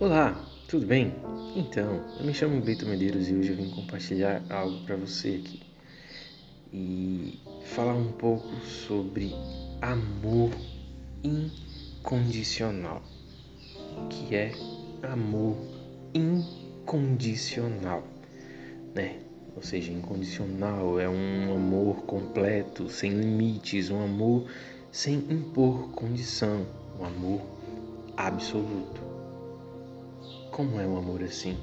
Olá, tudo bem? Então, eu me chamo Beto Medeiros e hoje eu vim compartilhar algo para você aqui e falar um pouco sobre amor incondicional. Que é amor incondicional, né? Ou seja, incondicional é um amor completo, sem limites, um amor sem impor condição, um amor absoluto. Como é um amor assim?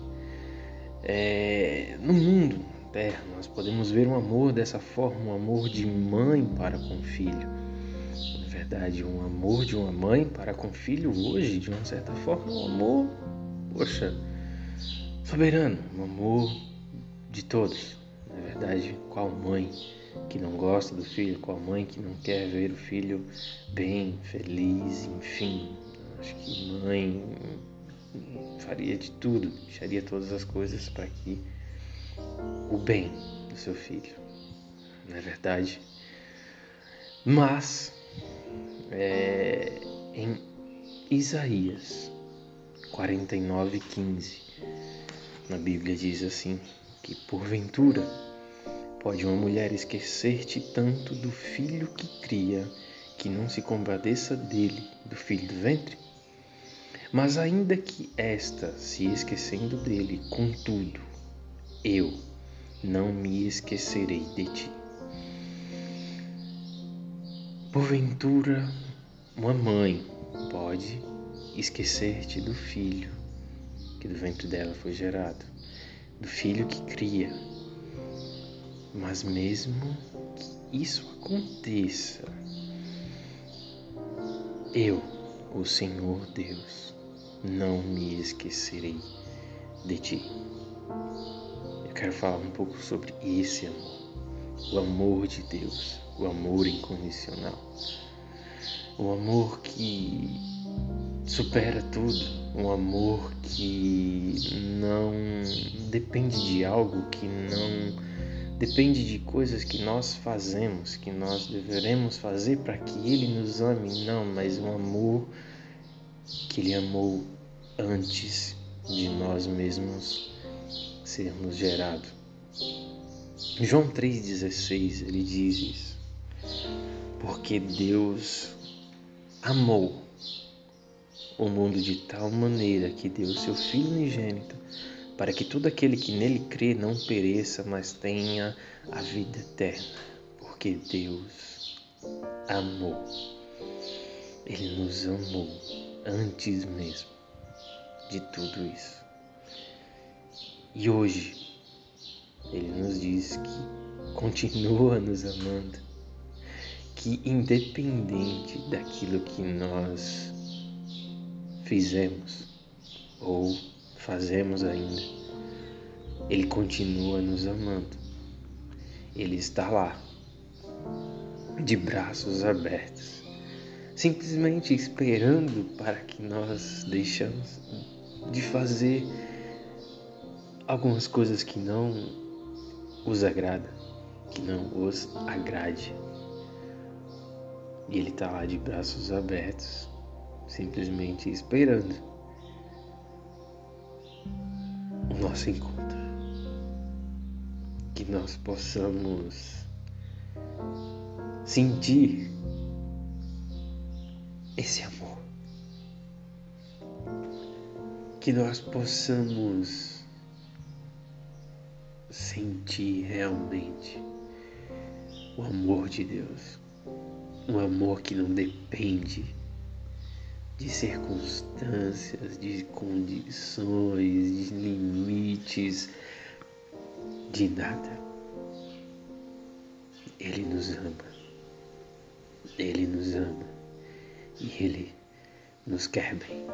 É, no mundo, Terra, nós podemos ver um amor dessa forma, um amor de mãe para com filho. Na verdade, um amor de uma mãe para com filho hoje, de uma certa forma, um amor, poxa, soberano, um amor de todos. Na verdade, qual mãe que não gosta do filho, qual mãe que não quer ver o filho bem, feliz, enfim. Acho que mãe faria de tudo, deixaria todas as coisas para que o bem do seu filho, não é verdade? Mas é, em Isaías 49:15 na Bíblia diz assim que porventura pode uma mulher esquecer-te tanto do filho que cria que não se compadeça dele, do filho do ventre? Mas ainda que esta se esquecendo dele, contudo, eu não me esquecerei de ti. Porventura, uma mãe pode esquecer-te do filho que do ventre dela foi gerado, do filho que cria. Mas mesmo que isso aconteça, eu, o Senhor Deus, não me esquecerei de ti. Eu quero falar um pouco sobre esse amor, o amor de Deus, o amor incondicional, o amor que supera tudo, um amor que não depende de algo, que não depende de coisas que nós fazemos, que nós deveremos fazer para que Ele nos ame, não, mas um amor que Ele amou antes de nós mesmos sermos gerados. João 3,16 ele diz isso. Porque Deus amou o mundo de tal maneira que deu o seu Filho unigênito para que todo aquele que nele crê não pereça, mas tenha a vida eterna. Porque Deus amou. Ele nos amou antes mesmo de tudo isso. E hoje ele nos diz que continua nos amando, que independente daquilo que nós fizemos ou fazemos ainda, ele continua nos amando. Ele está lá, de braços abertos, simplesmente esperando para que nós deixamos de fazer algumas coisas que não os agrada, que não os agrade. E ele está lá de braços abertos, simplesmente esperando o nosso encontro. Que nós possamos sentir esse amor. Que nós possamos sentir realmente o amor de Deus. Um amor que não depende de circunstâncias, de condições, de limites, de nada. Ele nos ama. Ele nos ama. E Ele nos quer bem.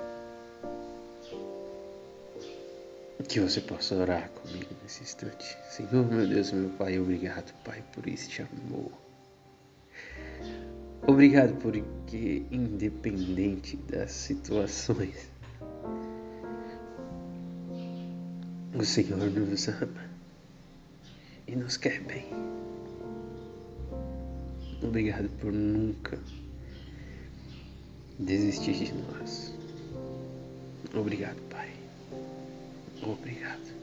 Que você possa orar comigo nesse instante. Senhor, meu Deus, meu Pai, obrigado, Pai, por este amor. Obrigado porque, independente das situações, o Senhor nos ama e nos quer bem. Obrigado por nunca desistir de nós. Obrigado, Pai. Obrigado.